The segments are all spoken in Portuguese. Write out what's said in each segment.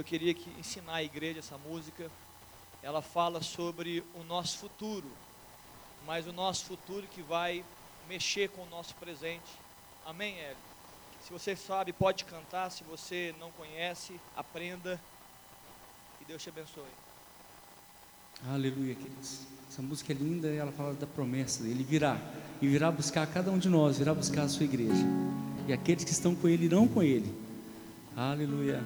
eu queria que ensinar a igreja essa música. Ela fala sobre o nosso futuro, mas o nosso futuro que vai mexer com o nosso presente. Amém, Hélio? Se você sabe, pode cantar. Se você não conhece, aprenda. E Deus te abençoe. Aleluia, queridos. Essa música é linda ela fala da promessa. Ele virá e virá buscar cada um de nós, virá buscar a sua igreja. E aqueles que estão com ele irão com ele. Aleluia.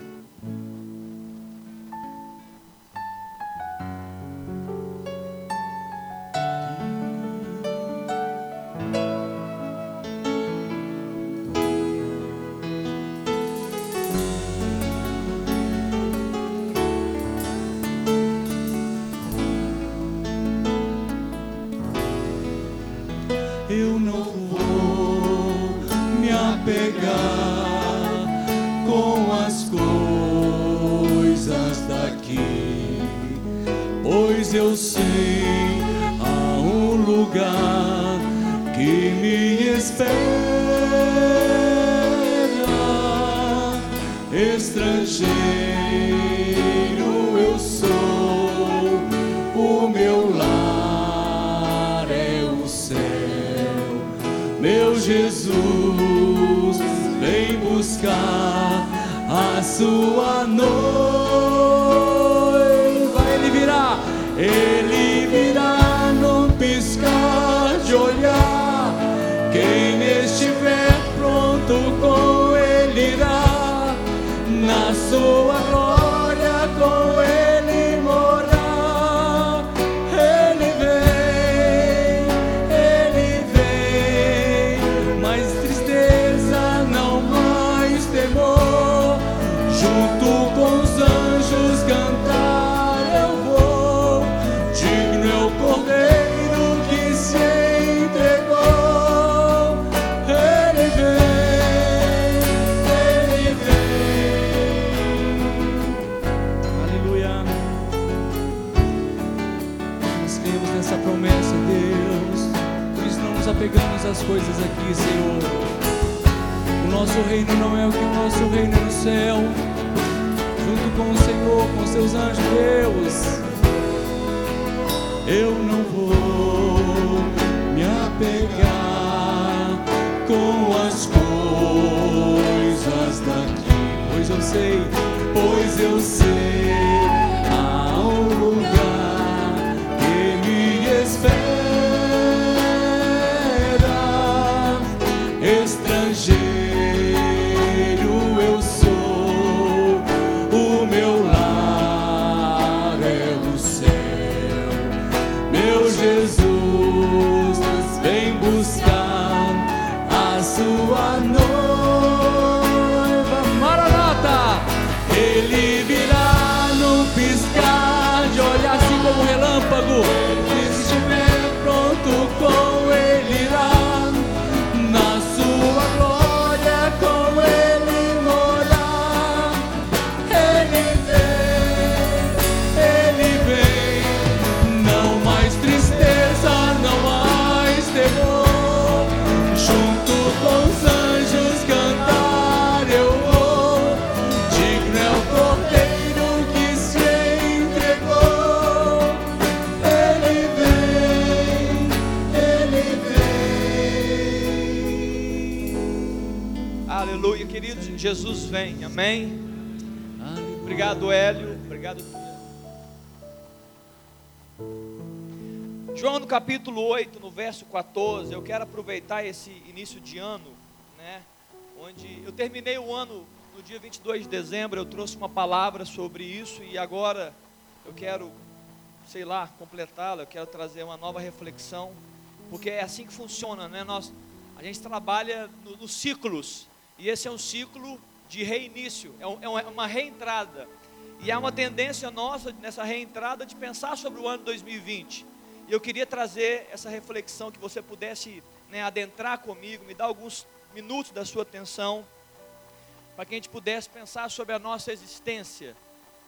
Às coisas aqui, Senhor. O nosso reino não é o que o nosso reino é no céu. Junto com o Senhor, com seus anjos, Deus. Eu não vou me apegar com as coisas daqui, pois eu sei, pois eu sei, há um lugar Jesus vem. Amém. Obrigado, Hélio. Obrigado. João no capítulo 8, no verso 14, eu quero aproveitar esse início de ano, né? Onde eu terminei o ano no dia 22 de dezembro, eu trouxe uma palavra sobre isso e agora eu quero, sei lá, completá-la, eu quero trazer uma nova reflexão, porque é assim que funciona, né? Nós, a gente trabalha no- nos ciclos, e esse é um ciclo de reinício, é, uma- é uma reentrada. E há uma tendência nossa nessa reentrada de pensar sobre o ano 2020. E eu queria trazer essa reflexão que você pudesse né, adentrar comigo, me dar alguns minutos da sua atenção, para que a gente pudesse pensar sobre a nossa existência.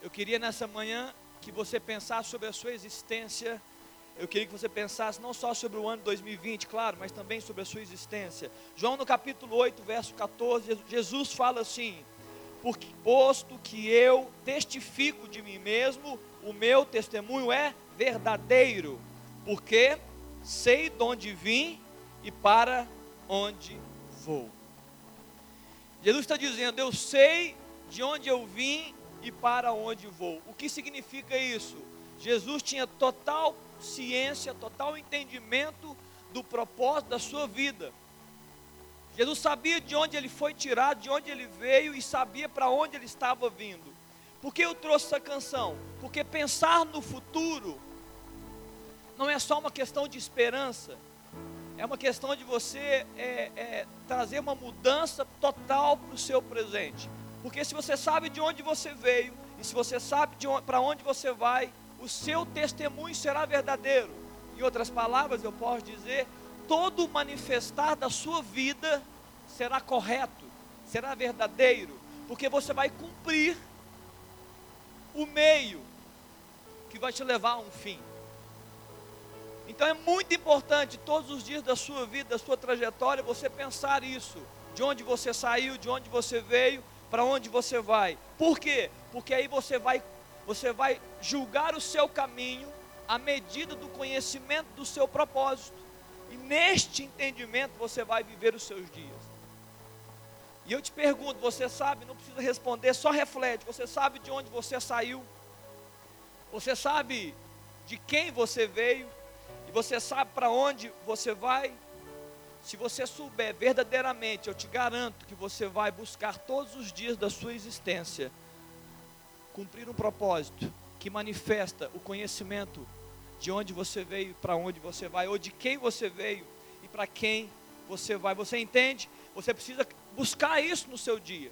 Eu queria nessa manhã que você pensasse sobre a sua existência. Eu queria que você pensasse não só sobre o ano 2020, claro, mas também sobre a sua existência. João no capítulo 8, verso 14, Jesus fala assim: porque, posto que eu testifico de mim mesmo, o meu testemunho é verdadeiro, porque sei de onde vim e para onde vou. Jesus está dizendo: Eu sei de onde eu vim e para onde vou. O que significa isso? Jesus tinha total ciência, total entendimento do propósito da sua vida. Jesus sabia de onde ele foi tirado, de onde ele veio e sabia para onde ele estava vindo. Por que eu trouxe essa canção? Porque pensar no futuro não é só uma questão de esperança, é uma questão de você é, é, trazer uma mudança total para o seu presente. Porque se você sabe de onde você veio, e se você sabe para onde você vai, o seu testemunho será verdadeiro. Em outras palavras, eu posso dizer, todo manifestar da sua vida será correto, será verdadeiro, porque você vai cumprir o meio que vai te levar a um fim. Então é muito importante todos os dias da sua vida, da sua trajetória, você pensar isso. De onde você saiu, de onde você veio, para onde você vai. Por quê? Porque aí você vai, você vai julgar o seu caminho à medida do conhecimento do seu propósito. E neste entendimento você vai viver os seus dias. E eu te pergunto, você sabe, não precisa responder, só reflete. Você sabe de onde você saiu? Você sabe de quem você veio? e você sabe para onde você vai, se você souber verdadeiramente, eu te garanto que você vai buscar todos os dias da sua existência cumprir um propósito que manifesta o conhecimento de onde você veio, para onde você vai, ou de quem você veio e para quem você vai. Você entende? Você precisa buscar isso no seu dia.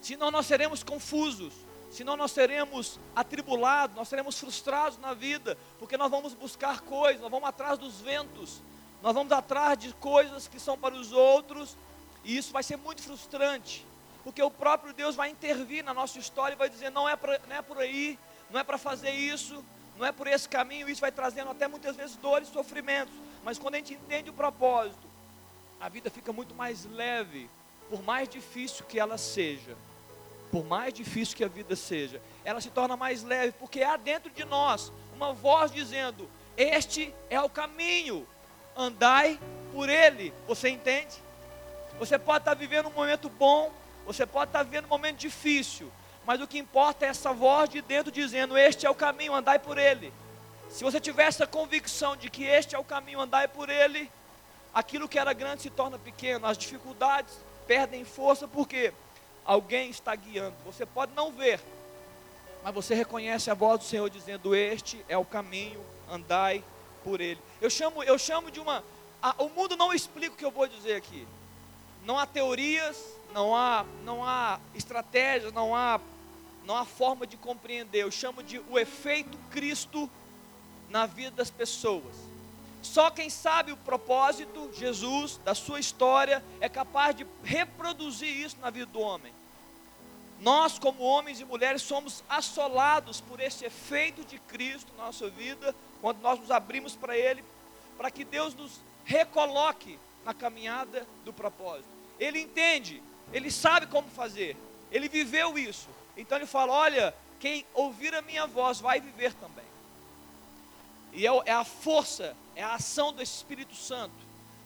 Senão nós seremos confusos senão nós seremos atribulados, nós seremos frustrados na vida, porque nós vamos buscar coisas, nós vamos atrás dos ventos, nós vamos atrás de coisas que são para os outros, e isso vai ser muito frustrante, porque o próprio Deus vai intervir na nossa história e vai dizer: não é, pra, não é por aí, não é para fazer isso, não é por esse caminho, isso vai trazendo até muitas vezes dores sofrimentos, mas quando a gente entende o propósito, a vida fica muito mais leve, por mais difícil que ela seja por mais difícil que a vida seja, ela se torna mais leve, porque há dentro de nós uma voz dizendo: Este é o caminho, andai por ele. Você entende? Você pode estar vivendo um momento bom, você pode estar vivendo um momento difícil, mas o que importa é essa voz de dentro dizendo: Este é o caminho, andai por ele. Se você tiver essa convicção de que este é o caminho, andai por ele, aquilo que era grande se torna pequeno, as dificuldades perdem força, por quê? alguém está guiando. Você pode não ver, mas você reconhece a voz do Senhor dizendo: Este é o caminho, andai por ele. Eu chamo, eu chamo de uma. A, o mundo não explica o que eu vou dizer aqui. Não há teorias, não há, não há estratégias, não há, não há forma de compreender. Eu chamo de o efeito Cristo na vida das pessoas. Só quem sabe o propósito, Jesus, da sua história, é capaz de reproduzir isso na vida do homem. Nós, como homens e mulheres, somos assolados por esse efeito de Cristo na nossa vida, quando nós nos abrimos para Ele, para que Deus nos recoloque na caminhada do propósito. Ele entende, ele sabe como fazer, ele viveu isso. Então ele fala: Olha, quem ouvir a minha voz vai viver também. E é, é a força, é a ação do Espírito Santo.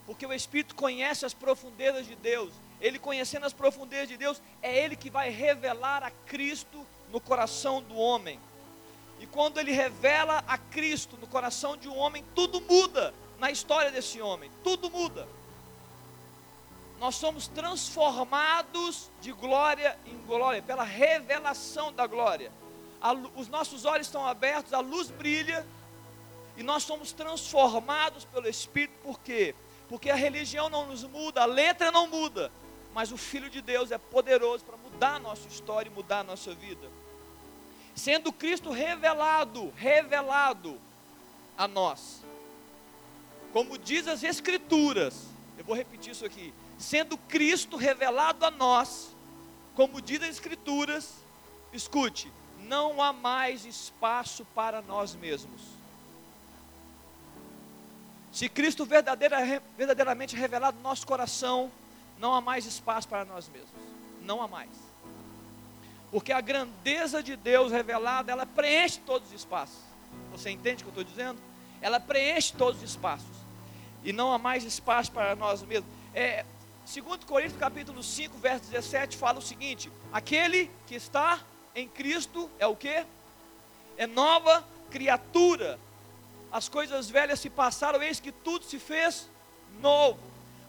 Porque o Espírito conhece as profundezas de Deus. Ele conhecendo as profundezas de Deus, é Ele que vai revelar a Cristo no coração do homem. E quando Ele revela a Cristo no coração de um homem, tudo muda na história desse homem. Tudo muda. Nós somos transformados de glória em glória, pela revelação da glória. os nossos olhos estão abertos, a luz brilha, e nós somos transformados pelo Espírito, por quê? Porque a religião não nos muda, a letra não muda, mas o Filho de Deus é poderoso para mudar a nossa história e mudar a nossa vida. Sendo Cristo revelado, revelado a nós. Como diz as Escrituras, eu vou repetir isso aqui. Sendo Cristo revelado a nós, como diz as Escrituras, escute, não há mais espaço para nós mesmos. Se Cristo verdadeira, verdadeiramente revelado no nosso coração, não há mais espaço para nós mesmos. Não há mais. Porque a grandeza de Deus revelada, ela preenche todos os espaços. Você entende o que eu estou dizendo? Ela preenche todos os espaços. E não há mais espaço para nós mesmos. É, segundo Coríntios capítulo 5, verso 17, fala o seguinte: aquele que está em Cristo é o que? É nova criatura. As coisas velhas se passaram, eis que tudo se fez novo.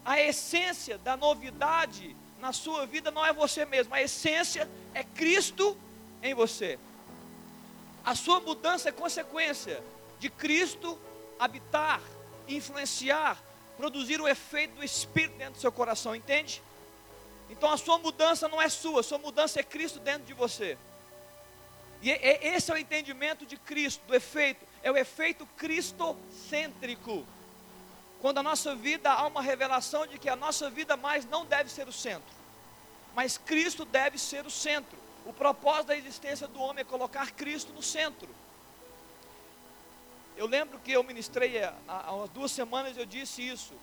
A essência da novidade na sua vida não é você mesmo, a essência é Cristo em você. A sua mudança é consequência de Cristo habitar, influenciar, produzir o efeito do Espírito dentro do seu coração, entende? Então a sua mudança não é sua, a sua mudança é Cristo dentro de você. E é, é, esse é o entendimento de Cristo, do efeito, é o efeito cristocêntrico. Quando a nossa vida há uma revelação de que a nossa vida mais não deve ser o centro, mas Cristo deve ser o centro. O propósito da existência do homem é colocar Cristo no centro. Eu lembro que eu ministrei há, há duas semanas eu disse isso.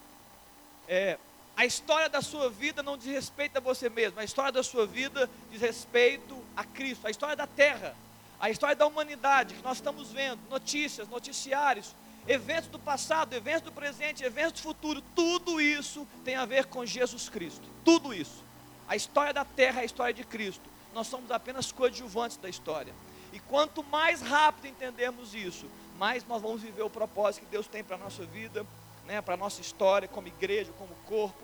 É, a história da sua vida não diz respeito a você mesmo, a história da sua vida diz respeito a Cristo, a história da terra, a história da humanidade que nós estamos vendo, notícias, noticiários, eventos do passado, eventos do presente, eventos do futuro, tudo isso tem a ver com Jesus Cristo. Tudo isso. A história da terra é a história de Cristo. Nós somos apenas coadjuvantes da história. E quanto mais rápido entendermos isso, mais nós vamos viver o propósito que Deus tem para a nossa vida, né, para a nossa história, como igreja, como corpo.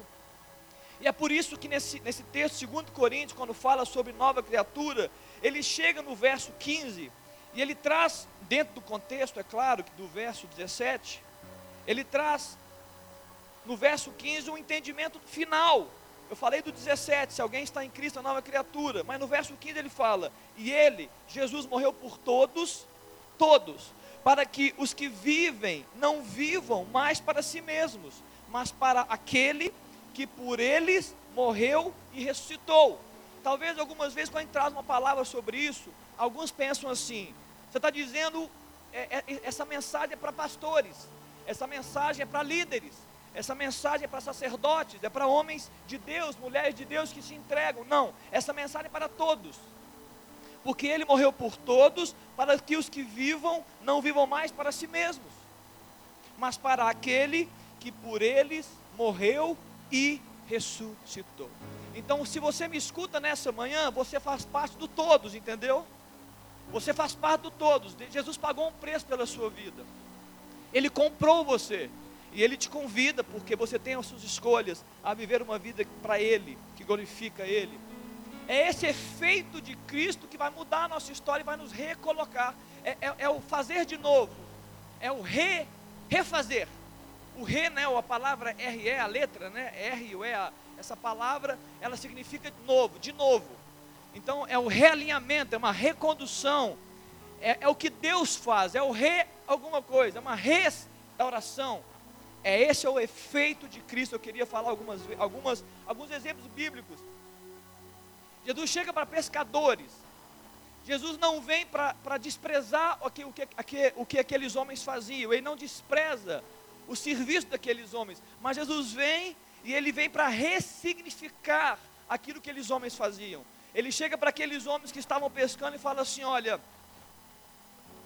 E é por isso que nesse, nesse texto, 2 Coríntios, quando fala sobre nova criatura, ele chega no verso 15 e ele traz, dentro do contexto, é claro, do verso 17, ele traz no verso 15 um entendimento final. Eu falei do 17, se alguém está em Cristo, é nova criatura. Mas no verso 15 ele fala: E ele, Jesus, morreu por todos, todos, para que os que vivem não vivam mais para si mesmos, mas para aquele que por eles morreu e ressuscitou. Talvez algumas vezes, quando a gente traz uma palavra sobre isso, alguns pensam assim: você está dizendo, é, é, essa mensagem é para pastores, essa mensagem é para líderes, essa mensagem é para sacerdotes, é para homens de Deus, mulheres de Deus que se entregam. Não, essa mensagem é para todos. Porque ele morreu por todos, para que os que vivam não vivam mais para si mesmos, mas para aquele que por eles morreu e ressuscitou. Então, se você me escuta nessa manhã, você faz parte do todos, entendeu? Você faz parte do todos. Jesus pagou um preço pela sua vida. Ele comprou você. E Ele te convida, porque você tem as suas escolhas, a viver uma vida para Ele, que glorifica Ele. É esse efeito de Cristo que vai mudar a nossa história e vai nos recolocar. É, é, é o fazer de novo. É o re, refazer. O re, né, a palavra RE, a letra, né, R ou E, essa palavra, ela significa novo, de novo. Então é o realinhamento, é uma recondução, é, é o que Deus faz, é o re alguma coisa, é uma restauração. É esse é o efeito de Cristo. Eu queria falar algumas, algumas, alguns exemplos bíblicos. Jesus chega para pescadores. Jesus não vem para desprezar o que, o, que, o que aqueles homens faziam. Ele não despreza o serviço daqueles homens. Mas Jesus vem e ele vem para ressignificar aquilo que aqueles homens faziam. Ele chega para aqueles homens que estavam pescando e fala assim: Olha,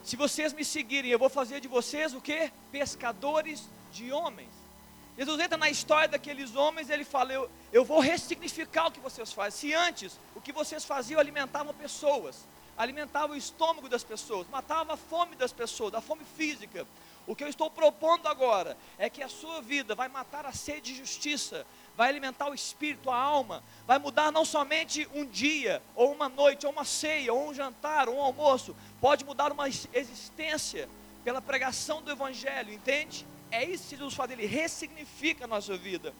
se vocês me seguirem, eu vou fazer de vocês o que? Pescadores de homens. Jesus entra na história daqueles homens e ele fala: eu, eu vou ressignificar o que vocês fazem. Se antes o que vocês faziam alimentavam pessoas, alimentava o estômago das pessoas, matava a fome das pessoas, a fome física. O que eu estou propondo agora é que a sua vida vai matar a sede de justiça, vai alimentar o espírito, a alma, vai mudar não somente um dia, ou uma noite, ou uma ceia, ou um jantar, ou um almoço, pode mudar uma existência pela pregação do Evangelho, entende? É isso que Jesus faz, ele ressignifica a nossa vida.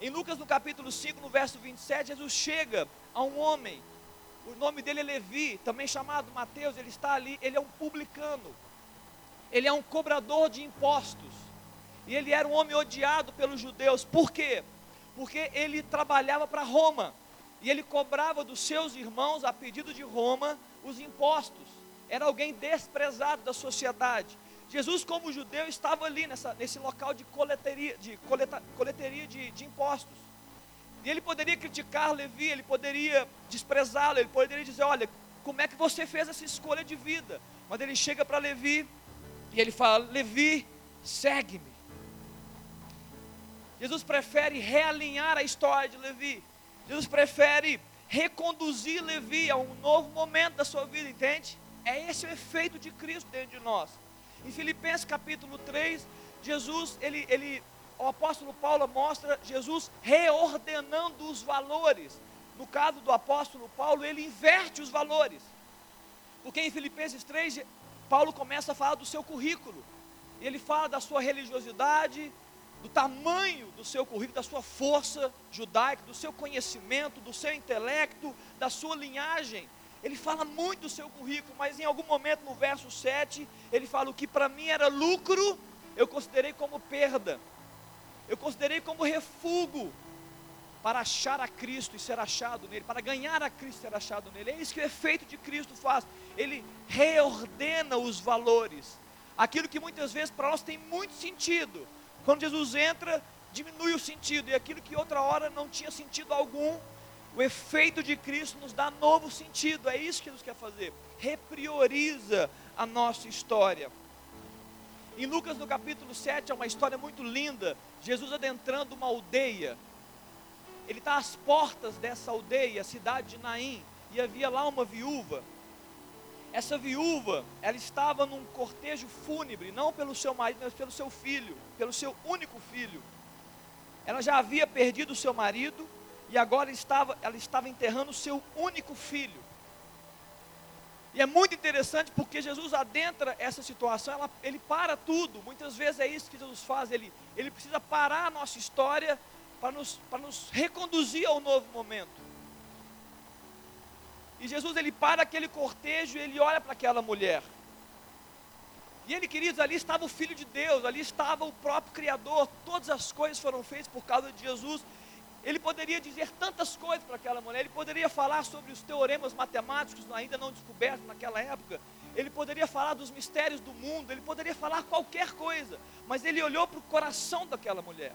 Em Lucas no capítulo 5, no verso 27, Jesus chega a um homem, o nome dele é Levi, também chamado Mateus, ele está ali, ele é um publicano ele é um cobrador de impostos. E ele era um homem odiado pelos judeus. Por quê? Porque ele trabalhava para Roma. E ele cobrava dos seus irmãos, a pedido de Roma, os impostos. Era alguém desprezado da sociedade. Jesus, como judeu, estava ali nessa, nesse local de coleteria, de, coleta, coleteria de, de impostos. E ele poderia criticar Levi, ele poderia desprezá-lo, ele poderia dizer: Olha, como é que você fez essa escolha de vida? Mas ele chega para Levi e ele fala: Levi, segue-me. Jesus prefere realinhar a história de Levi. Jesus prefere reconduzir Levi a um novo momento da sua vida, entende? É esse o efeito de Cristo dentro de nós. Em Filipenses capítulo 3, Jesus, ele, ele, o apóstolo Paulo mostra Jesus reordenando os valores. No caso do apóstolo Paulo, ele inverte os valores. Porque em Filipenses 3, Paulo começa a falar do seu currículo. Ele fala da sua religiosidade, do tamanho do seu currículo, da sua força judaica, do seu conhecimento, do seu intelecto, da sua linhagem. Ele fala muito do seu currículo, mas em algum momento no verso 7, ele fala: O que para mim era lucro, eu considerei como perda, eu considerei como refúgio para achar a Cristo e ser achado nele, para ganhar a Cristo e ser achado nele. É isso que o efeito de Cristo faz. Ele reordena os valores. Aquilo que muitas vezes para nós tem muito sentido, quando Jesus entra, diminui o sentido, e aquilo que outra hora não tinha sentido algum, o efeito de Cristo nos dá novo sentido, é isso que Jesus quer fazer, reprioriza a nossa história. Em Lucas no capítulo 7 é uma história muito linda, Jesus adentrando uma aldeia, ele está às portas dessa aldeia, a cidade de Naim, e havia lá uma viúva, essa viúva, ela estava num cortejo fúnebre, não pelo seu marido, mas pelo seu filho, pelo seu único filho. Ela já havia perdido o seu marido e agora estava, ela estava enterrando o seu único filho. E é muito interessante porque Jesus adentra essa situação, ela, ele para tudo. Muitas vezes é isso que Jesus faz, ele, ele precisa parar a nossa história para nos, para nos reconduzir ao novo momento. E Jesus ele para aquele cortejo e ele olha para aquela mulher. E ele, queridos, ali estava o Filho de Deus, ali estava o próprio Criador, todas as coisas foram feitas por causa de Jesus. Ele poderia dizer tantas coisas para aquela mulher, ele poderia falar sobre os teoremas matemáticos ainda não descobertos naquela época, ele poderia falar dos mistérios do mundo, ele poderia falar qualquer coisa, mas ele olhou para o coração daquela mulher.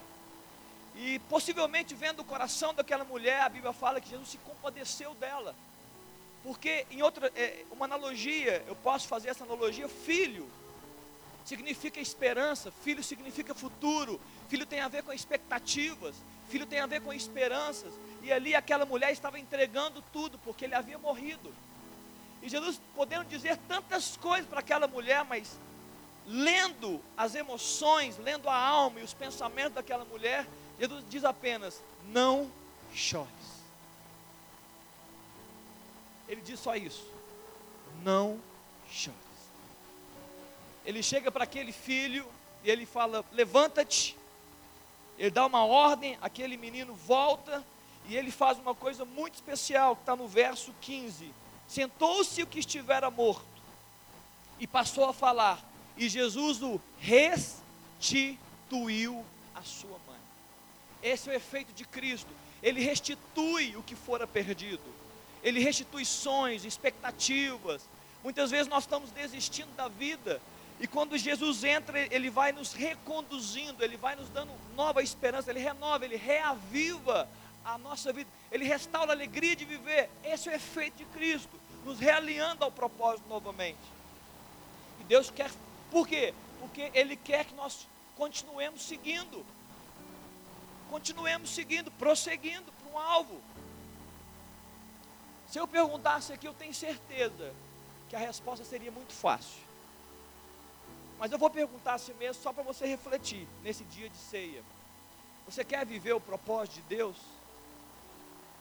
E possivelmente vendo o coração daquela mulher, a Bíblia fala que Jesus se compadeceu dela. Porque, em outra, é, uma analogia, eu posso fazer essa analogia: filho significa esperança, filho significa futuro, filho tem a ver com expectativas, filho tem a ver com esperanças. E ali aquela mulher estava entregando tudo, porque ele havia morrido. E Jesus podendo dizer tantas coisas para aquela mulher, mas lendo as emoções, lendo a alma e os pensamentos daquela mulher, Jesus diz apenas: não chore. Ele diz só isso: não chores. Ele chega para aquele filho e ele fala: levanta-te. Ele dá uma ordem, aquele menino volta e ele faz uma coisa muito especial que está no verso 15: Sentou-se o que estivera morto e passou a falar, e Jesus o restituiu à sua mãe. Esse é o efeito de Cristo. Ele restitui o que fora perdido ele restitui sonhos, expectativas. Muitas vezes nós estamos desistindo da vida, e quando Jesus entra, ele vai nos reconduzindo, ele vai nos dando nova esperança, ele renova, ele reaviva a nossa vida, ele restaura a alegria de viver. Esse é o efeito de Cristo, nos realinhando ao propósito novamente. E Deus quer, por quê? Porque Ele quer que nós continuemos seguindo, continuemos seguindo, prosseguindo para um alvo. Se eu perguntasse aqui, eu tenho certeza que a resposta seria muito fácil. Mas eu vou perguntar a si mesmo só para você refletir nesse dia de ceia. Você quer viver o propósito de Deus?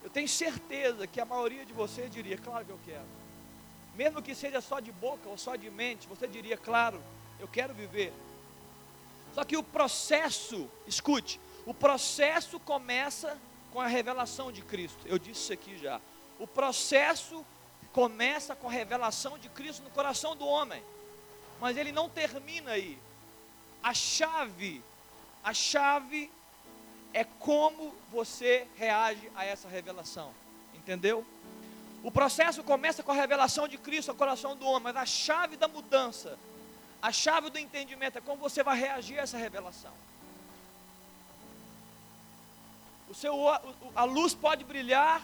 Eu tenho certeza que a maioria de vocês diria, claro que eu quero. Mesmo que seja só de boca ou só de mente, você diria, claro, eu quero viver. Só que o processo, escute, o processo começa com a revelação de Cristo. Eu disse isso aqui já. O processo começa com a revelação de Cristo no coração do homem, mas ele não termina aí. A chave, a chave é como você reage a essa revelação, entendeu? O processo começa com a revelação de Cristo no coração do homem, mas a chave da mudança, a chave do entendimento é como você vai reagir a essa revelação. O seu, a luz pode brilhar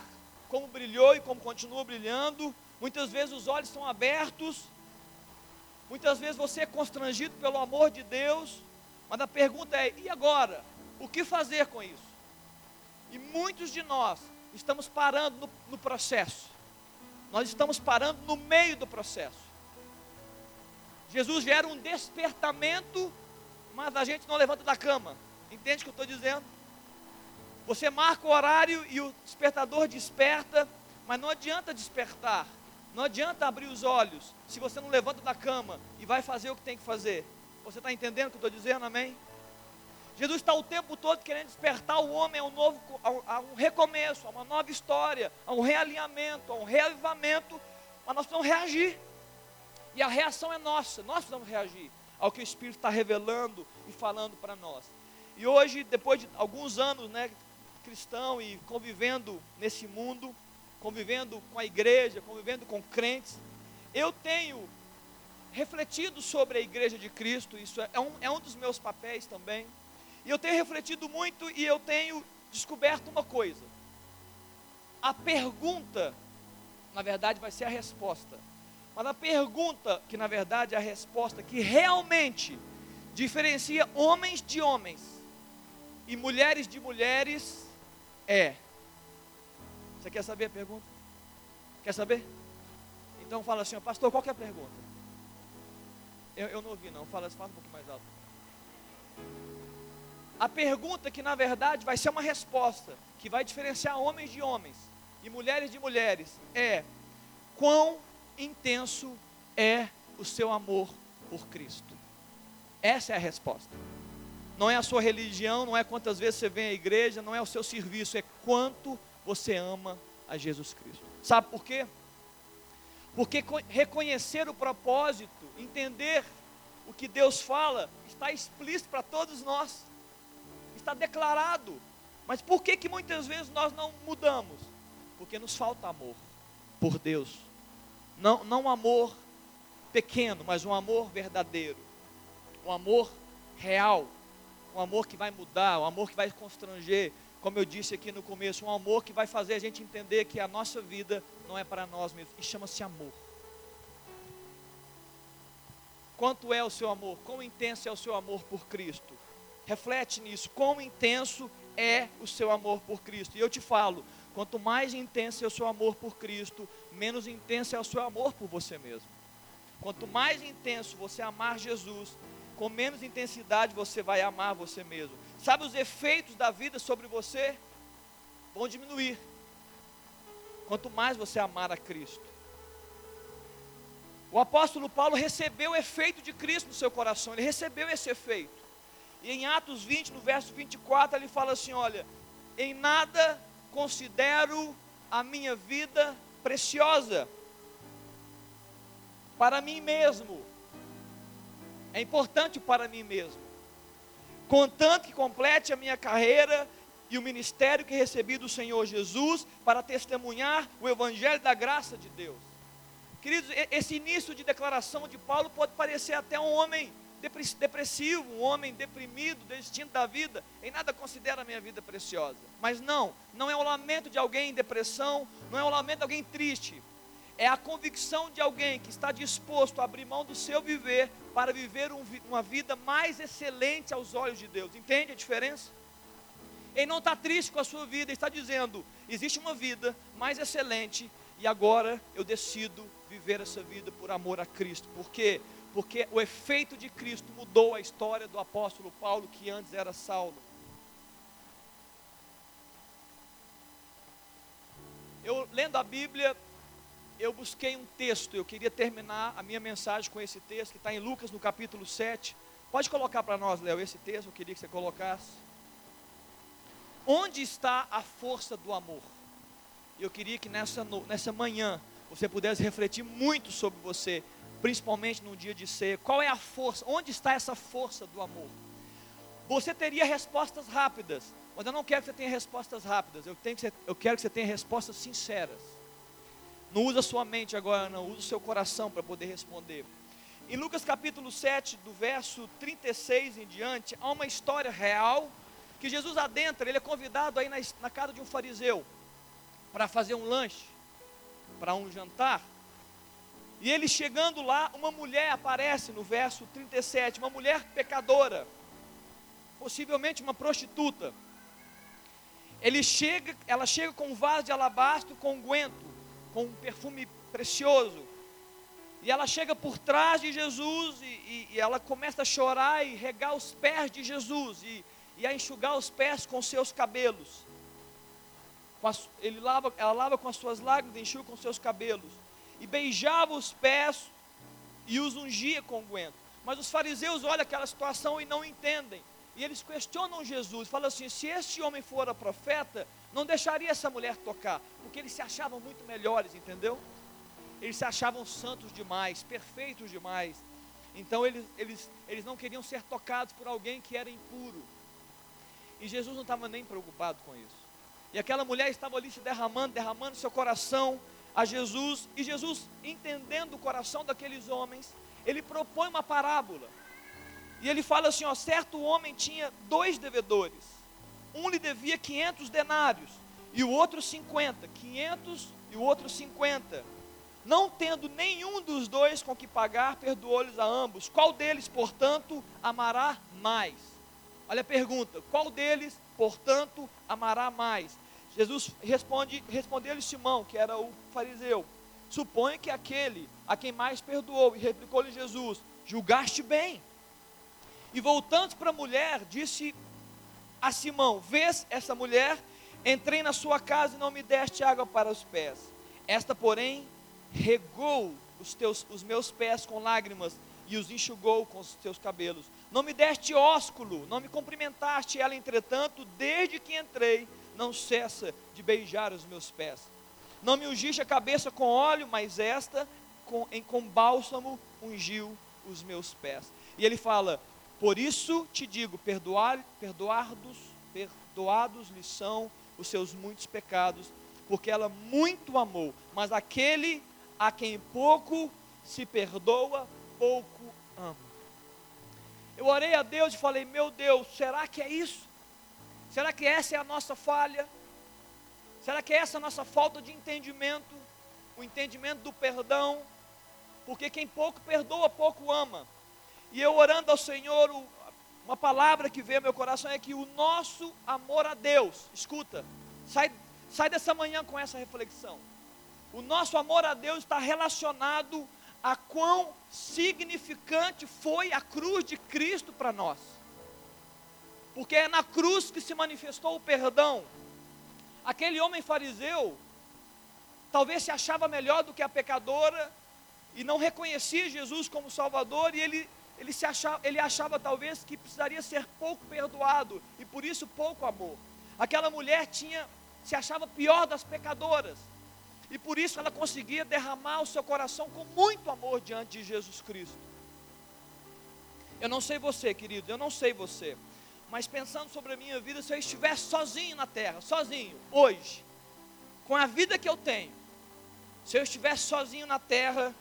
como brilhou e como continua brilhando. Muitas vezes os olhos estão abertos. Muitas vezes você é constrangido pelo amor de Deus. Mas a pergunta é: e agora? O que fazer com isso? E muitos de nós estamos parando no, no processo. Nós estamos parando no meio do processo. Jesus gera um despertamento, mas a gente não levanta da cama. Entende o que eu estou dizendo? Você marca o horário e o despertador desperta, mas não adianta despertar. Não adianta abrir os olhos se você não levanta da cama e vai fazer o que tem que fazer. Você está entendendo o que eu estou dizendo? Amém? Jesus está o tempo todo querendo despertar o homem a um novo, a um recomeço, a uma nova história, a um realinhamento, a um reavivamento, mas nós precisamos reagir. E a reação é nossa, nós precisamos reagir ao que o Espírito está revelando e falando para nós. E hoje, depois de alguns anos, né, cristão e convivendo nesse mundo, convivendo com a igreja, convivendo com crentes, eu tenho refletido sobre a igreja de Cristo, isso é um, é um dos meus papéis também. E eu tenho refletido muito e eu tenho descoberto uma coisa. A pergunta, na verdade, vai ser a resposta. Mas a pergunta, que na verdade é a resposta, que realmente diferencia homens de homens e mulheres de mulheres, é. Você quer saber a pergunta? Quer saber? Então fala assim, pastor, qual é a pergunta? Eu, eu não ouvi não, fala, fala um pouco mais alto. A pergunta que na verdade vai ser uma resposta, que vai diferenciar homens de homens e mulheres de mulheres, é: quão intenso é o seu amor por Cristo? Essa é a resposta. Não é a sua religião, não é quantas vezes você vem à igreja, não é o seu serviço, é quanto você ama a Jesus Cristo. Sabe por quê? Porque reconhecer o propósito, entender o que Deus fala, está explícito para todos nós está declarado. Mas por que que muitas vezes nós não mudamos? Porque nos falta amor por Deus. Não, não um amor pequeno, mas um amor verdadeiro. Um amor real. Um amor que vai mudar, um amor que vai constranger, como eu disse aqui no começo, um amor que vai fazer a gente entender que a nossa vida não é para nós mesmos, e chama-se amor. Quanto é o seu amor? Quão intenso é o seu amor por Cristo? Reflete nisso, quão intenso é o seu amor por Cristo. E eu te falo, quanto mais intenso é o seu amor por Cristo, menos intenso é o seu amor por você mesmo. Quanto mais intenso você amar Jesus, com menos intensidade você vai amar você mesmo. Sabe os efeitos da vida sobre você? Vão diminuir. Quanto mais você amar a Cristo. O apóstolo Paulo recebeu o efeito de Cristo no seu coração, ele recebeu esse efeito. E em Atos 20, no verso 24, ele fala assim: Olha, em nada considero a minha vida preciosa para mim mesmo. É importante para mim mesmo. Contanto que complete a minha carreira e o ministério que recebi do Senhor Jesus para testemunhar o evangelho da graça de Deus. Queridos, esse início de declaração de Paulo pode parecer até um homem depressivo, um homem deprimido, destino da vida, em nada considera a minha vida preciosa. Mas não, não é o lamento de alguém em depressão, não é o lamento de alguém triste. É a convicção de alguém que está disposto a abrir mão do seu viver para viver um, uma vida mais excelente aos olhos de Deus. Entende a diferença? Ele não está triste com a sua vida, ele está dizendo: existe uma vida mais excelente e agora eu decido viver essa vida por amor a Cristo. Por quê? porque o efeito de Cristo mudou a história do apóstolo Paulo, que antes era Saulo. Eu lendo a Bíblia, eu busquei um texto, eu queria terminar a minha mensagem com esse texto, que está em Lucas no capítulo 7. Pode colocar para nós, Léo, esse texto, eu queria que você colocasse. Onde está a força do amor? Eu queria que nessa, nessa manhã você pudesse refletir muito sobre você, principalmente num dia de ser, qual é a força, onde está essa força do amor? Você teria respostas rápidas, mas eu não quero que você tenha respostas rápidas, eu, tenho que você, eu quero que você tenha respostas sinceras. Não usa sua mente agora, não, usa o seu coração para poder responder. Em Lucas capítulo 7, do verso 36 em diante, há uma história real que Jesus adentra, ele é convidado aí na, na casa de um fariseu para fazer um lanche, para um jantar. E ele chegando lá, uma mulher aparece no verso 37, uma mulher pecadora, possivelmente uma prostituta. Ele chega, ela chega com um vaso de alabastro com unguento, com um perfume precioso. E ela chega por trás de Jesus e, e, e, ela começa a chorar e regar os pés de Jesus e, e a enxugar os pés com seus cabelos. As, ele lava, ela lava com as suas lágrimas, enxuga com seus cabelos e beijava os pés e os ungia com unguento. Mas os fariseus olham aquela situação e não entendem. E eles questionam Jesus, falam assim: se este homem fora profeta, não deixaria essa mulher tocar, porque eles se achavam muito melhores, entendeu? Eles se achavam santos demais, perfeitos demais. Então eles, eles, eles não queriam ser tocados por alguém que era impuro. E Jesus não estava nem preocupado com isso. E aquela mulher estava ali se derramando, derramando seu coração a Jesus, e Jesus, entendendo o coração daqueles homens, ele propõe uma parábola. E ele fala assim: ó, certo homem tinha dois devedores. Um lhe devia 500 denários e o outro 50. 500 e o outro 50. Não tendo nenhum dos dois com que pagar, perdoou-lhes a ambos. Qual deles, portanto, amará mais? Olha a pergunta: qual deles, portanto, amará mais? Jesus responde, respondeu-lhe Simão, que era o fariseu: Suponha que aquele a quem mais perdoou, e replicou-lhe Jesus: Julgaste bem. E voltando para a mulher, disse a Simão: Vês essa mulher? Entrei na sua casa e não me deste água para os pés. Esta, porém, regou os, teus, os meus pés com lágrimas e os enxugou com os teus cabelos. Não me deste ósculo, não me cumprimentaste. Ela, entretanto, desde que entrei, não cessa de beijar os meus pés. Não me ungiste a cabeça com óleo, mas esta com, em, com bálsamo ungiu os meus pés. E ele fala: Por isso te digo, perdoar, perdoados, perdoados lhe são os seus muitos pecados, porque ela muito amou. Mas aquele a quem pouco se perdoa, pouco ama. Eu orei a Deus e falei: Meu Deus, será que é isso? Será que essa é a nossa falha? Será que essa é a nossa falta de entendimento? O entendimento do perdão? Porque quem pouco perdoa, pouco ama. E eu orando ao Senhor, uma palavra que veio ao meu coração é que o nosso amor a Deus, escuta, sai, sai dessa manhã com essa reflexão. O nosso amor a Deus está relacionado a quão significante foi a cruz de Cristo para nós porque é na cruz que se manifestou o perdão. Aquele homem fariseu, talvez se achava melhor do que a pecadora, e não reconhecia Jesus como Salvador, e ele, ele, se achava, ele achava talvez que precisaria ser pouco perdoado, e por isso pouco amor. Aquela mulher tinha, se achava pior das pecadoras, e por isso ela conseguia derramar o seu coração com muito amor diante de Jesus Cristo. Eu não sei você, querido, eu não sei você mas pensando sobre a minha vida, se eu estivesse sozinho na terra, sozinho, hoje, com a vida que eu tenho, se eu estivesse sozinho na terra,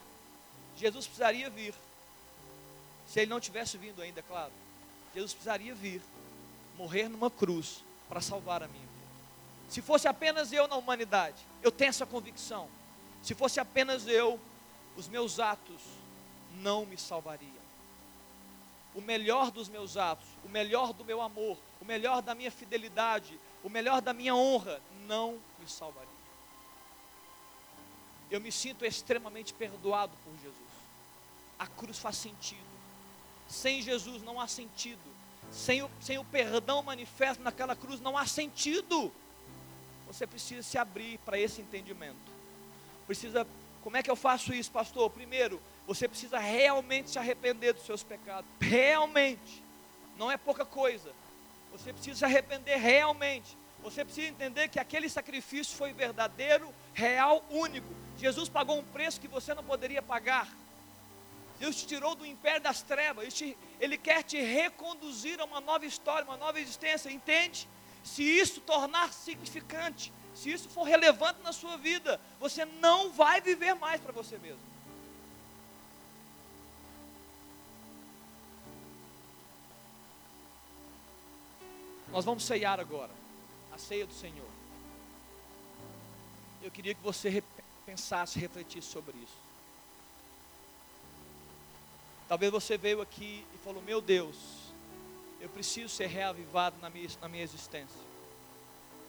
Jesus precisaria vir. Se ele não tivesse vindo ainda, claro, Jesus precisaria vir, morrer numa cruz para salvar a minha vida. Se fosse apenas eu na humanidade, eu tenho essa convicção. Se fosse apenas eu, os meus atos não me salvariam o melhor dos meus atos, o melhor do meu amor, o melhor da minha fidelidade, o melhor da minha honra, não me salvaria. Eu me sinto extremamente perdoado por Jesus. A cruz faz sentido. Sem Jesus não há sentido. Sem o, sem o perdão manifesto naquela cruz não há sentido. Você precisa se abrir para esse entendimento. Precisa, como é que eu faço isso, pastor? Primeiro, você precisa realmente se arrepender dos seus pecados. Realmente. Não é pouca coisa. Você precisa se arrepender realmente. Você precisa entender que aquele sacrifício foi verdadeiro, real, único. Jesus pagou um preço que você não poderia pagar. Deus te tirou do império das trevas. Ele, te, ele quer te reconduzir a uma nova história, uma nova existência. Entende? Se isso tornar significante, se isso for relevante na sua vida, você não vai viver mais para você mesmo. Nós vamos ceiar agora, a ceia do Senhor. Eu queria que você pensasse, refletisse sobre isso. Talvez você veio aqui e falou: Meu Deus, eu preciso ser reavivado na minha, na minha existência.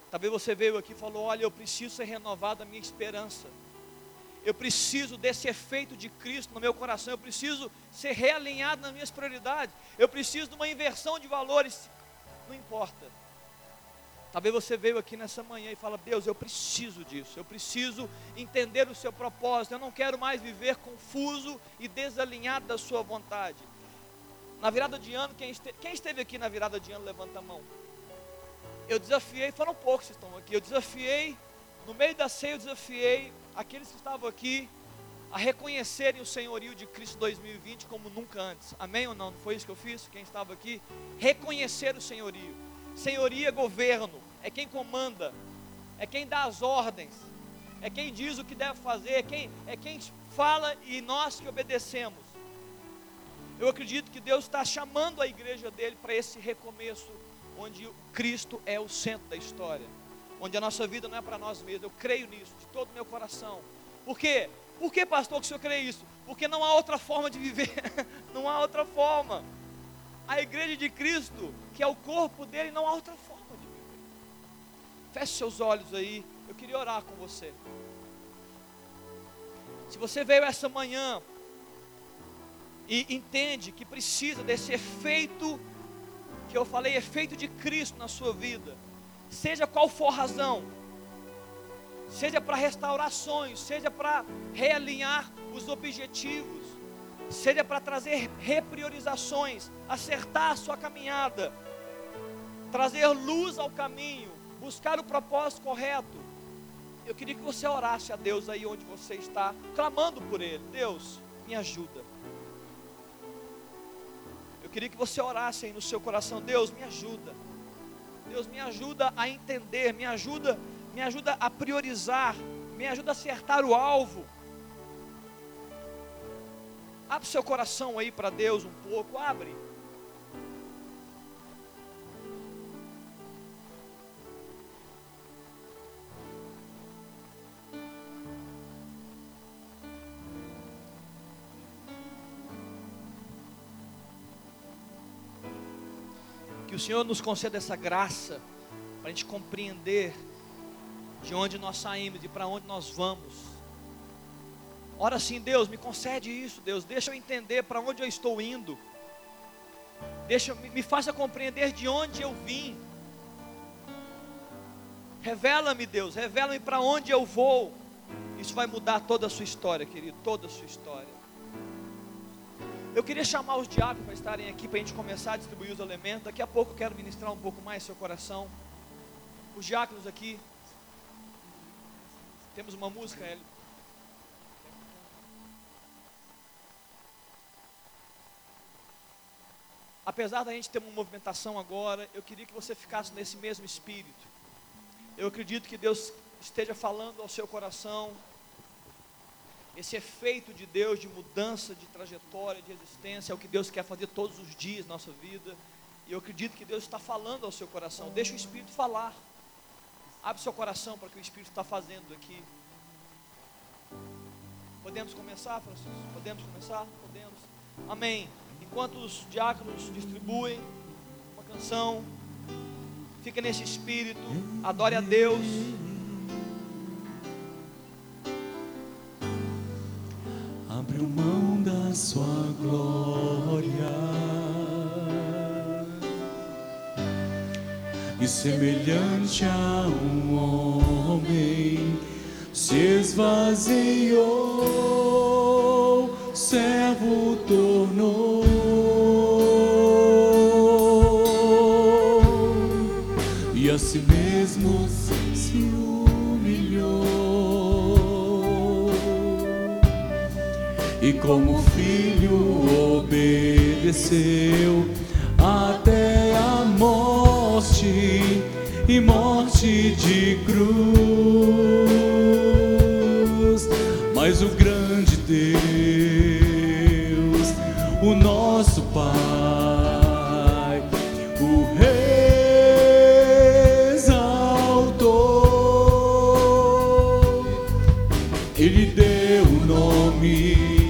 Talvez você veio aqui e falou: Olha, eu preciso ser renovado na minha esperança. Eu preciso desse efeito de Cristo no meu coração. Eu preciso ser realinhado nas minhas prioridades. Eu preciso de uma inversão de valores. Não importa. Talvez você veio aqui nessa manhã e fala: Deus, eu preciso disso. Eu preciso entender o seu propósito. Eu não quero mais viver confuso e desalinhado da sua vontade. Na virada de ano, quem, este, quem esteve aqui na virada de ano, levanta a mão. Eu desafiei, foram poucos que estão aqui. Eu desafiei, no meio da ceia, eu desafiei aqueles que estavam aqui a reconhecerem o senhorio de Cristo 2020 como nunca antes. Amém ou não? Não foi isso que eu fiz? Quem estava aqui? Reconhecer o senhorio. Senhoria é governo, é quem comanda, é quem dá as ordens, é quem diz o que deve fazer, é quem, é quem fala e nós que obedecemos. Eu acredito que Deus está chamando a igreja dele para esse recomeço, onde Cristo é o centro da história onde a nossa vida não é para nós mesmos. Eu creio nisso de todo o meu coração. Por quê? Por que, pastor, que o senhor crê isso? Porque não há outra forma de viver, não há outra forma. A igreja de Cristo, que é o corpo dele, não há outra forma. Feche seus olhos aí, eu queria orar com você. Se você veio essa manhã e entende que precisa desse efeito que eu falei, efeito de Cristo na sua vida, seja qual for a razão, seja para restaurações, seja para realinhar os objetivos, seja para trazer repriorizações, acertar a sua caminhada, trazer luz ao caminho, buscar o propósito correto. Eu queria que você orasse a Deus aí onde você está, clamando por Ele: Deus, me ajuda. Eu queria que você orasse aí no seu coração: Deus, me ajuda. Deus me ajuda a entender, me ajuda, me ajuda a priorizar, me ajuda a acertar o alvo. Abre seu coração aí para Deus um pouco, abre. Senhor nos conceda essa graça para a gente compreender de onde nós saímos e para onde nós vamos. Ora sim, Deus, me concede isso, Deus, deixa eu entender para onde eu estou indo. Deixa, me, me faça compreender de onde eu vim. Revela-me, Deus, revela-me para onde eu vou. Isso vai mudar toda a sua história, querido, toda a sua história. Eu queria chamar os diáconos para estarem aqui para a gente começar a distribuir os elementos. Daqui a pouco eu quero ministrar um pouco mais seu coração. Os diáconos aqui. Temos uma música, Hélio. Apesar da gente ter uma movimentação agora, eu queria que você ficasse nesse mesmo espírito. Eu acredito que Deus esteja falando ao seu coração esse efeito de Deus de mudança de trajetória, de existência, é o que Deus quer fazer todos os dias na nossa vida. E eu acredito que Deus está falando ao seu coração. Deixa o Espírito falar. Abre seu coração para o que o Espírito está fazendo aqui. Podemos começar, Francisco? Podemos começar? Podemos. Amém. Enquanto os diáconos distribuem uma canção, fica nesse espírito, adore a Deus. Abriu mão da sua glória. E semelhante a um homem se esvaziou, como filho obedeceu até a morte e morte de cruz. Mas o grande Deus, o nosso Pai, o Rei exaltou. Ele deu o nome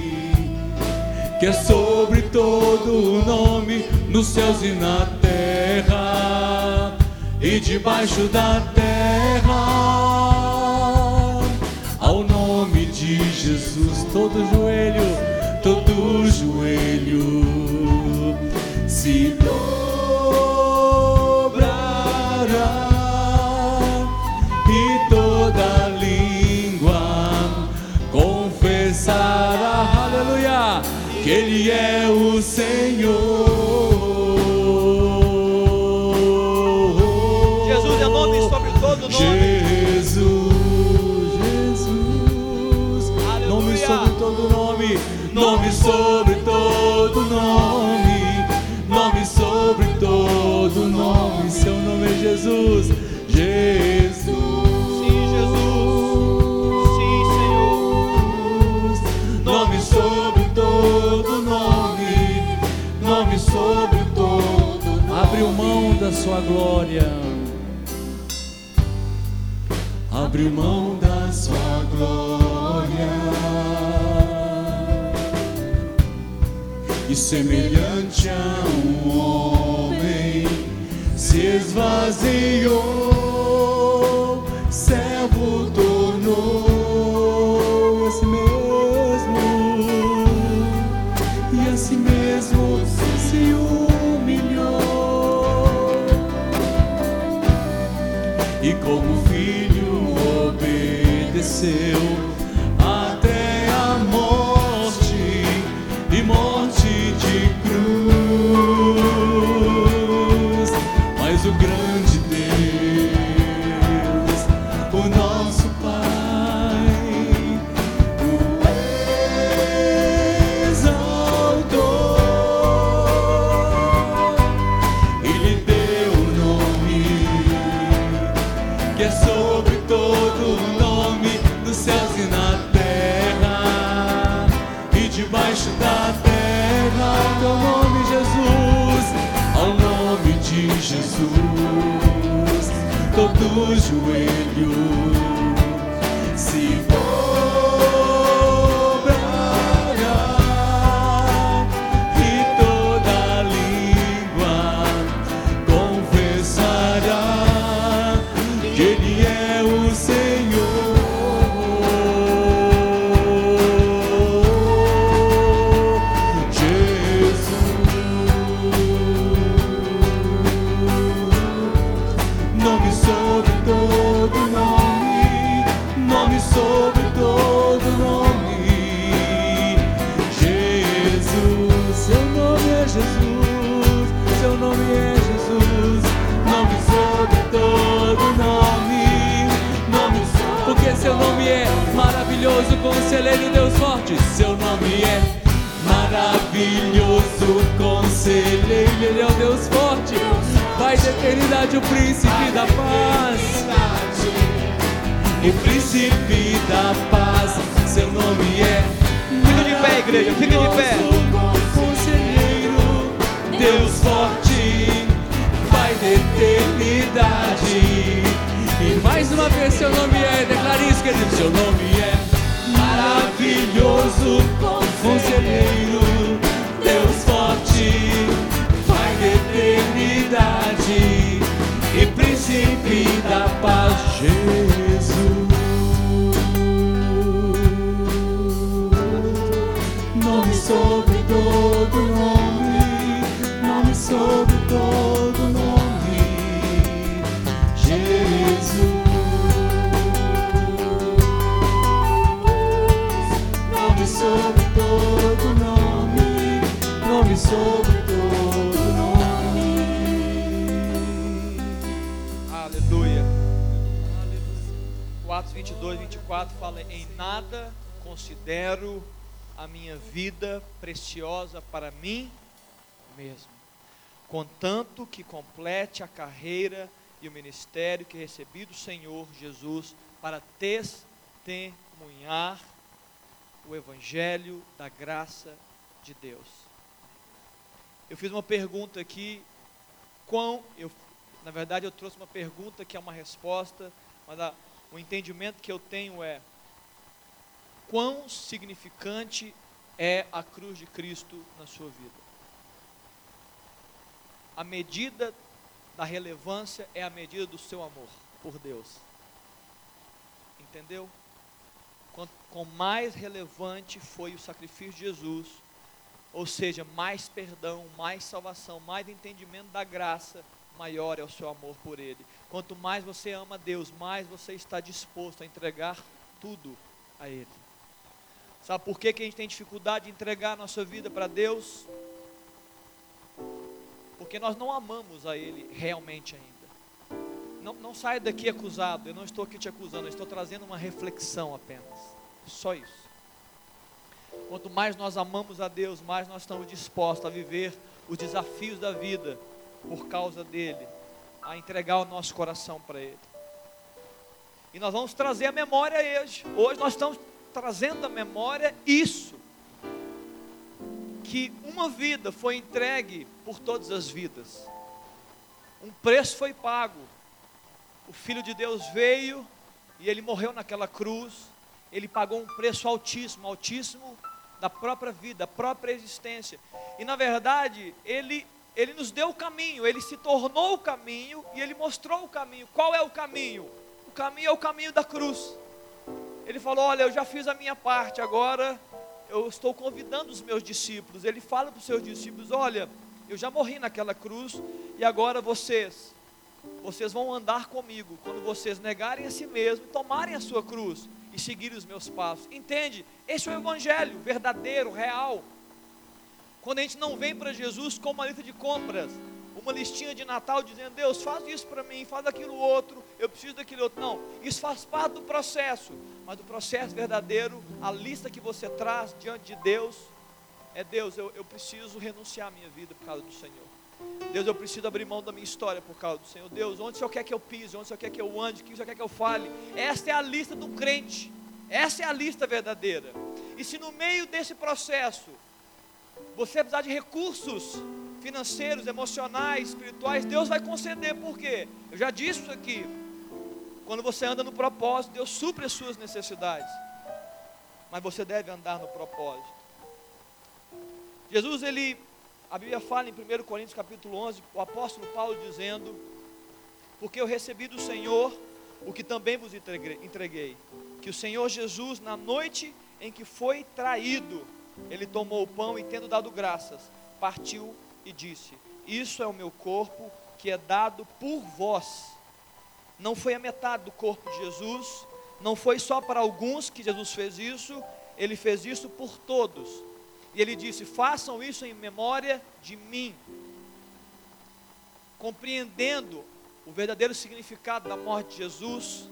que é sobre todo o nome, nos céus e na terra, e debaixo da terra. Ao nome de Jesus, todo joelho, todo joelho se dobrará Senhor. Jesus é nome sobre todo nome. Jesus, Jesus, Aleluia. nome sobre todo nome, nome sobre todo nome, nome sobre todo nome, seu nome é Jesus, sua glória. Abriu mão da sua glória. E semelhante a um homem se esvaziou, todo conselheiro Deus forte, seu nome é maravilhoso, conselheiro, ele é o Deus forte, Pai da eternidade, o príncipe da paz. O príncipe da paz, seu nome é. Fica de pé, igreja, fica de pé. Conselheiro, Deus forte, Pai da eternidade. E mais uma vez seu nome é, declare isso, querido. Seu nome é maravilhoso, conselheiro, Deus forte, Pai da eternidade e príncipe da paz, Jesus. Nome sobre todo nome, nome sobre todo sobre todo nome. Aleluia. O Atos 22, 24 fala: Em nada considero a minha vida preciosa para mim mesmo, contanto que complete a carreira e o ministério que recebi do Senhor Jesus para testemunhar o Evangelho da graça de Deus. Eu fiz uma pergunta aqui, quão, eu, na verdade eu trouxe uma pergunta que é uma resposta, mas a, o entendimento que eu tenho é quão significante é a cruz de Cristo na sua vida. A medida da relevância é a medida do seu amor por Deus. Entendeu? Quanto, com mais relevante foi o sacrifício de Jesus, ou seja, mais perdão, mais salvação, mais entendimento da graça, maior é o seu amor por Ele. Quanto mais você ama Deus, mais você está disposto a entregar tudo a Ele. Sabe por que, que a gente tem dificuldade de entregar a nossa vida para Deus? Porque nós não amamos a Ele realmente ainda. Não, não saia daqui acusado, eu não estou aqui te acusando, eu estou trazendo uma reflexão apenas. Só isso. Quanto mais nós amamos a Deus, mais nós estamos dispostos a viver os desafios da vida por causa dele, a entregar o nosso coração para Ele. E nós vamos trazer a memória hoje. Hoje nós estamos trazendo a memória isso. Que uma vida foi entregue por todas as vidas. Um preço foi pago. O Filho de Deus veio e ele morreu naquela cruz. Ele pagou um preço altíssimo, altíssimo da própria vida, da própria existência. E na verdade, ele ele nos deu o caminho, ele se tornou o caminho e ele mostrou o caminho. Qual é o caminho? O caminho é o caminho da cruz. Ele falou: Olha, eu já fiz a minha parte, agora eu estou convidando os meus discípulos. Ele fala para os seus discípulos: Olha, eu já morri naquela cruz e agora vocês, vocês vão andar comigo quando vocês negarem a si mesmo, tomarem a sua cruz e seguirem os meus passos. Entende? Esse é o evangelho verdadeiro, real. Quando a gente não vem para Jesus com uma lista de compras, uma listinha de Natal dizendo, Deus, faz isso para mim, faz aquilo outro, eu preciso daquilo outro. Não, isso faz parte do processo, mas do processo verdadeiro, a lista que você traz diante de Deus é Deus, eu, eu preciso renunciar à minha vida por causa do Senhor. Deus, eu preciso abrir mão da minha história por causa do Senhor. Deus, onde o Senhor quer que eu pise, onde o Senhor quer que eu ande, o que o Senhor quer que eu fale. Esta é a lista do crente. Essa é a lista verdadeira. E se no meio desse processo você precisar de recursos financeiros, emocionais, espirituais, Deus vai conceder, por quê? Eu já disse isso aqui. Quando você anda no propósito, Deus supre as suas necessidades. Mas você deve andar no propósito. Jesus, ele, a Bíblia fala em 1 Coríntios capítulo 11, o apóstolo Paulo dizendo: Porque eu recebi do Senhor o que também vos entreguei, que o Senhor Jesus, na noite em que foi traído, ele tomou o pão e, tendo dado graças, partiu e disse: Isso é o meu corpo que é dado por vós. Não foi a metade do corpo de Jesus, não foi só para alguns que Jesus fez isso, ele fez isso por todos. E ele disse: Façam isso em memória de mim. Compreendendo o verdadeiro significado da morte de Jesus,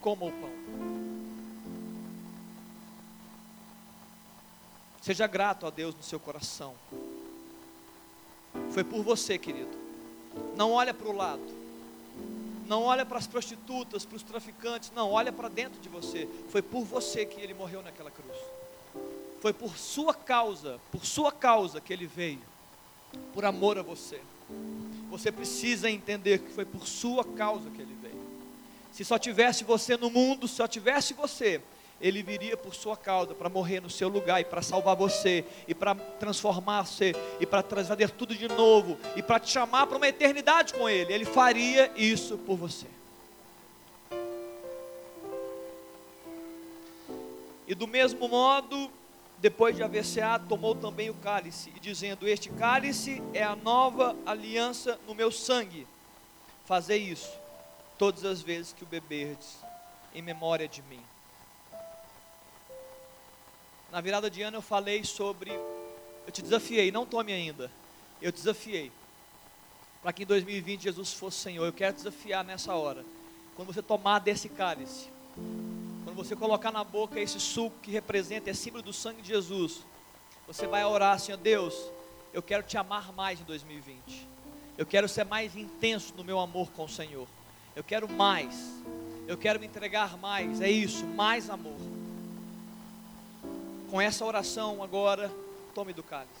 como o pão. Seja grato a Deus no seu coração. Foi por você, querido. Não olha para o lado. Não olha para as prostitutas, para os traficantes. Não, olha para dentro de você. Foi por você que ele morreu naquela cruz. Foi por sua causa, por sua causa que ele veio. Por amor a você. Você precisa entender que foi por sua causa que ele veio. Se só tivesse você no mundo, se só tivesse você, ele viria por sua causa para morrer no seu lugar e para salvar você e para transformar você e para trazer tudo de novo e para te chamar para uma eternidade com ele. Ele faria isso por você. E do mesmo modo, depois de haver ceado, tomou também o cálice, e dizendo: Este cálice é a nova aliança no meu sangue. Fazei isso todas as vezes que o beberdes, em memória de mim. Na virada de ano eu falei sobre. Eu te desafiei, não tome ainda. Eu desafiei. Para que em 2020 Jesus fosse Senhor. Eu quero desafiar nessa hora. Quando você tomar desse cálice, quando você colocar na boca esse suco que representa, é símbolo do sangue de Jesus, você vai orar assim: Deus, eu quero te amar mais em 2020. Eu quero ser mais intenso no meu amor com o Senhor. Eu quero mais. Eu quero me entregar mais. É isso, mais amor com essa oração agora, tome do cálice.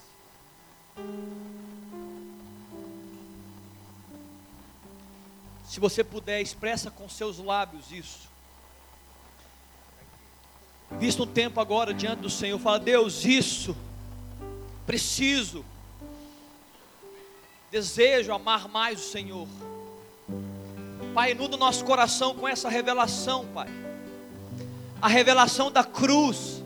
Se você puder, expressa com seus lábios isso. Visto um tempo agora diante do Senhor, fala: Deus, isso, preciso, desejo amar mais o Senhor. Pai, inunda o nosso coração com essa revelação, Pai. A revelação da cruz.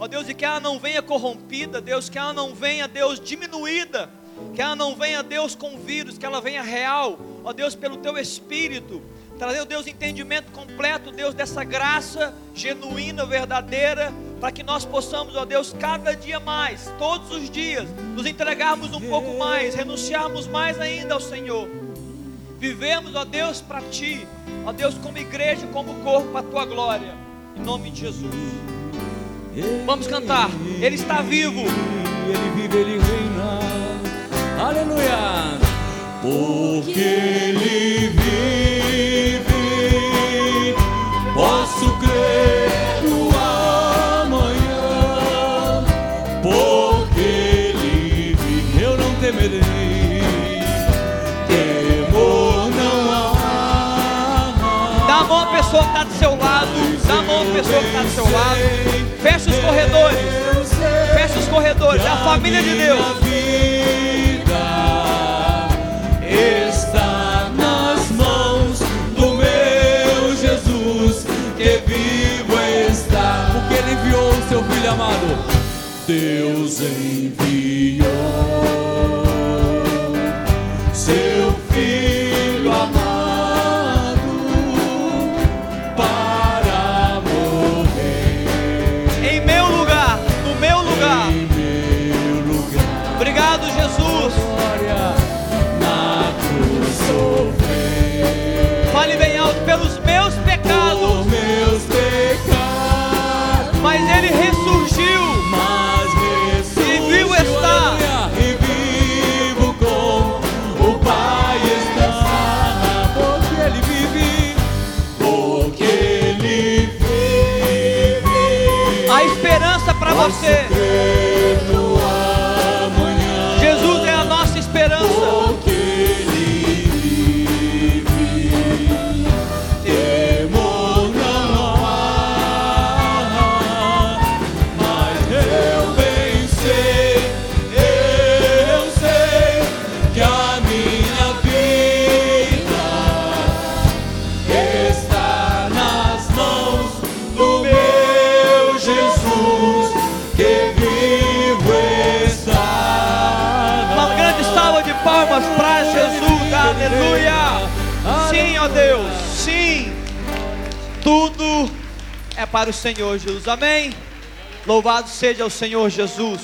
Ó Deus, e que ela não venha corrompida, Deus, que ela não venha, Deus, diminuída, que ela não venha, Deus, com vírus, que ela venha real, ó Deus, pelo teu Espírito, trazer, Deus, entendimento completo, Deus, dessa graça genuína, verdadeira, para que nós possamos, ó Deus, cada dia mais, todos os dias, nos entregarmos um pouco mais, renunciarmos mais ainda ao Senhor. Vivemos, ó Deus, para Ti, ó Deus, como igreja, como corpo, para a Tua glória, em nome de Jesus. Vamos cantar, Ele está vivo, Ele vive, Ele reina, aleluia, porque Ele vive, posso crer no amanhã, porque vive, eu não temerei, temor não há. dá a mão à pessoa que está do seu lado, dá a mão está do seu lado, fecha os corredores, fecha os corredores, é a família de Deus. Seu Filho amado. Deus enviou esperança para o Senhor Jesus. Amém. Louvado seja o Senhor Jesus.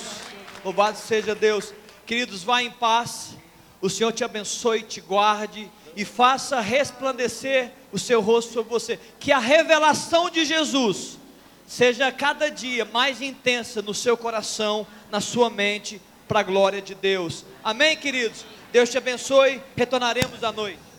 Louvado seja Deus. Queridos, vá em paz. O Senhor te abençoe, te guarde e faça resplandecer o seu rosto sobre você. Que a revelação de Jesus seja cada dia mais intensa no seu coração, na sua mente, para a glória de Deus. Amém, queridos? Deus te abençoe. Retornaremos à noite.